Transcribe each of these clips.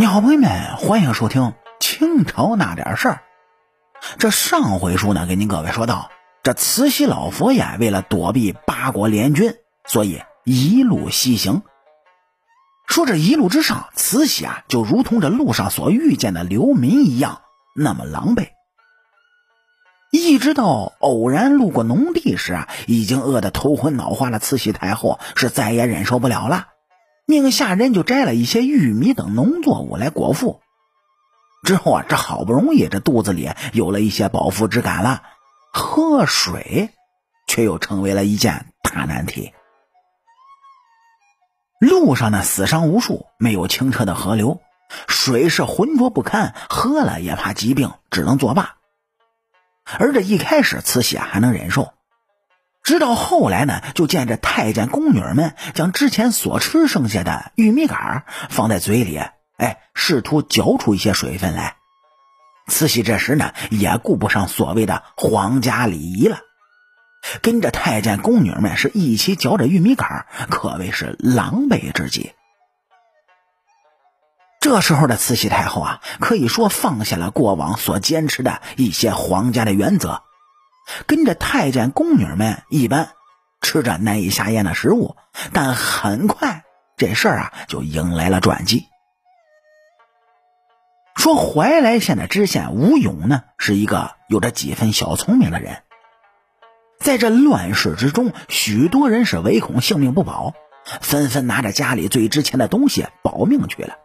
你好，朋友们，欢迎收听清朝那点事儿。这上回书呢，给您各位说到，这慈禧老佛爷为了躲避八国联军，所以一路西行。说这一路之上，慈禧啊，就如同这路上所遇见的流民一样，那么狼狈。一直到偶然路过农地时啊，已经饿得头昏脑花的慈禧太后是再也忍受不了了。命下人就摘了一些玉米等农作物来果腹，之后啊，这好不容易这肚子里有了一些饱腹之感了，喝水却又成为了一件大难题。路上呢死伤无数，没有清澈的河流，水是浑浊不堪，喝了也怕疾病，只能作罢。而这一开始，慈禧还能忍受。直到后来呢，就见这太监宫女们将之前所吃剩下的玉米杆放在嘴里，哎，试图嚼出一些水分来。慈禧这时呢，也顾不上所谓的皇家礼仪了，跟着太监宫女们是一起嚼着玉米杆，可谓是狼狈之极。这时候的慈禧太后啊，可以说放下了过往所坚持的一些皇家的原则。跟着太监宫女们一般吃着难以下咽的食物，但很快这事儿啊就迎来了转机。说怀来县的知县吴勇呢，是一个有着几分小聪明的人。在这乱世之中，许多人是唯恐性命不保，纷纷拿着家里最值钱的东西保命去了。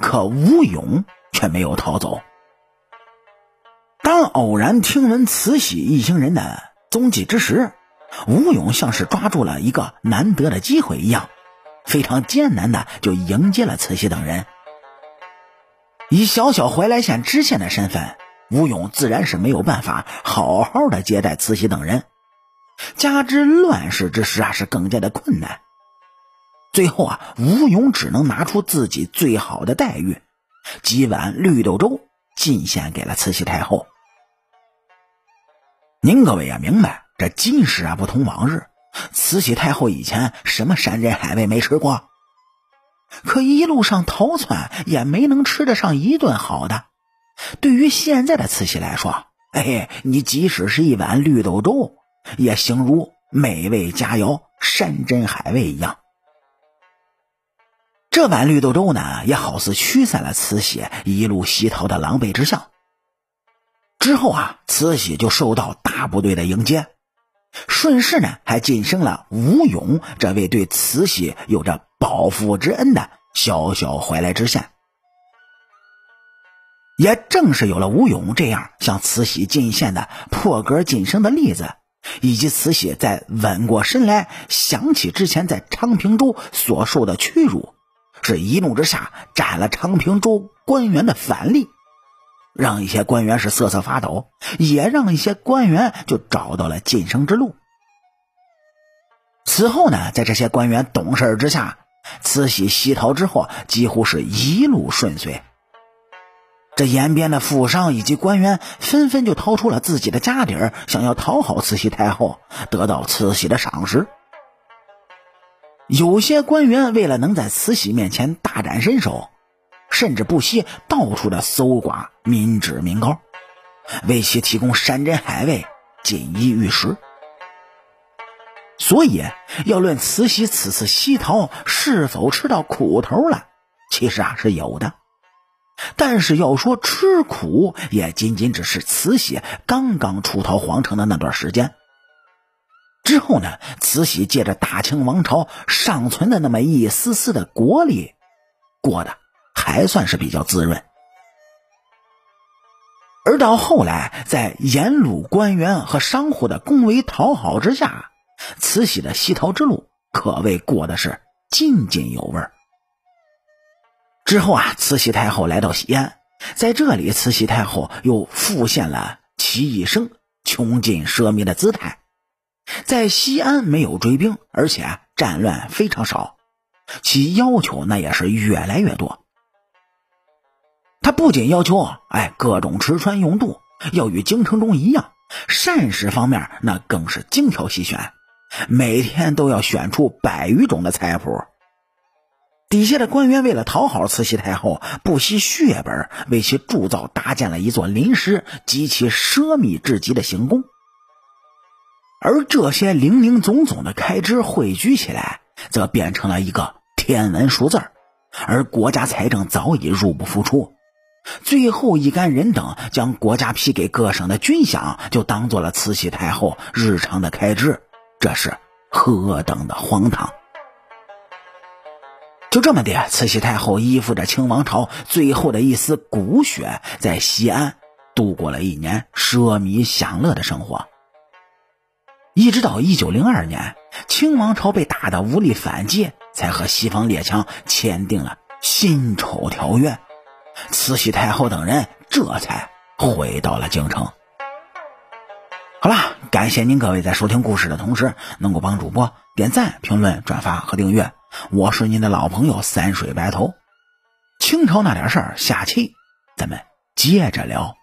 可吴勇却没有逃走。当偶然听闻慈禧一行人的踪迹之时，吴勇像是抓住了一个难得的机会一样，非常艰难的就迎接了慈禧等人。以小小怀来县知县的身份，吴勇自然是没有办法好好的接待慈禧等人，加之乱世之时啊，是更加的困难。最后啊，吴勇只能拿出自己最好的待遇，几碗绿豆粥进献给了慈禧太后。您各位也明白，这今时啊不同往日。慈禧太后以前什么山珍海味没吃过，可一路上逃窜也没能吃得上一顿好的。对于现在的慈禧来说，哎，你即使是一碗绿豆粥，也形如美味佳肴、山珍海味一样。这碗绿豆粥呢，也好似驱散了慈禧一路西逃的狼狈之相。之后啊，慈禧就受到大部队的迎接，顺势呢还晋升了吴勇这位对慈禧有着报父之恩的小小怀来知县。也正是有了吴勇这样向慈禧进献的破格晋升的例子，以及慈禧在稳过神来想起之前在昌平州所受的屈辱，是一怒之下斩了昌平州官员的反例。让一些官员是瑟瑟发抖，也让一些官员就找到了晋升之路。此后呢，在这些官员懂事之下，慈禧西逃之后，几乎是一路顺遂。这延边的富商以及官员纷纷就掏出了自己的家底儿，想要讨好慈禧太后，得到慈禧的赏识。有些官员为了能在慈禧面前大展身手。甚至不惜到处的搜刮民脂民膏，为其提供山珍海味，锦衣玉食。所以，要论慈禧此次西逃是否吃到苦头了，其实啊是有的。但是要说吃苦，也仅仅只是慈禧刚刚出逃皇城的那段时间。之后呢，慈禧借着大清王朝尚存的那么一丝丝的国力，过的。还算是比较滋润，而到后来，在沿路官员和商户的恭维讨好之下，慈禧的西逃之路可谓过的是津津有味。之后啊，慈禧太后来到西安，在这里，慈禧太后又复现了其一生穷尽奢靡的姿态。在西安没有追兵，而且战乱非常少，其要求那也是越来越多。他不仅要求，哎，各种吃穿用度要与京城中一样，膳食方面那更是精挑细选，每天都要选出百余种的菜谱。底下的官员为了讨好慈禧太后，不惜血本为其铸造搭建了一座临时极其奢靡至极的行宫。而这些零零总总的开支汇聚起来，则变成了一个天文数字而国家财政早已入不敷出。最后一干人等将国家批给各省的军饷，就当做了慈禧太后日常的开支，这是何等的荒唐！就这么的，慈禧太后依附着清王朝最后的一丝骨血，在西安度过了一年奢靡享乐的生活。一直到一九零二年，清王朝被打得无力反击，才和西方列强签订了《辛丑条约》，慈禧太后等人这才回到了京城。好啦，感谢您各位在收听故事的同时，能够帮主播点赞、评论、转发和订阅。我是您的老朋友三水白头，清朝那点事儿，下期咱们接着聊。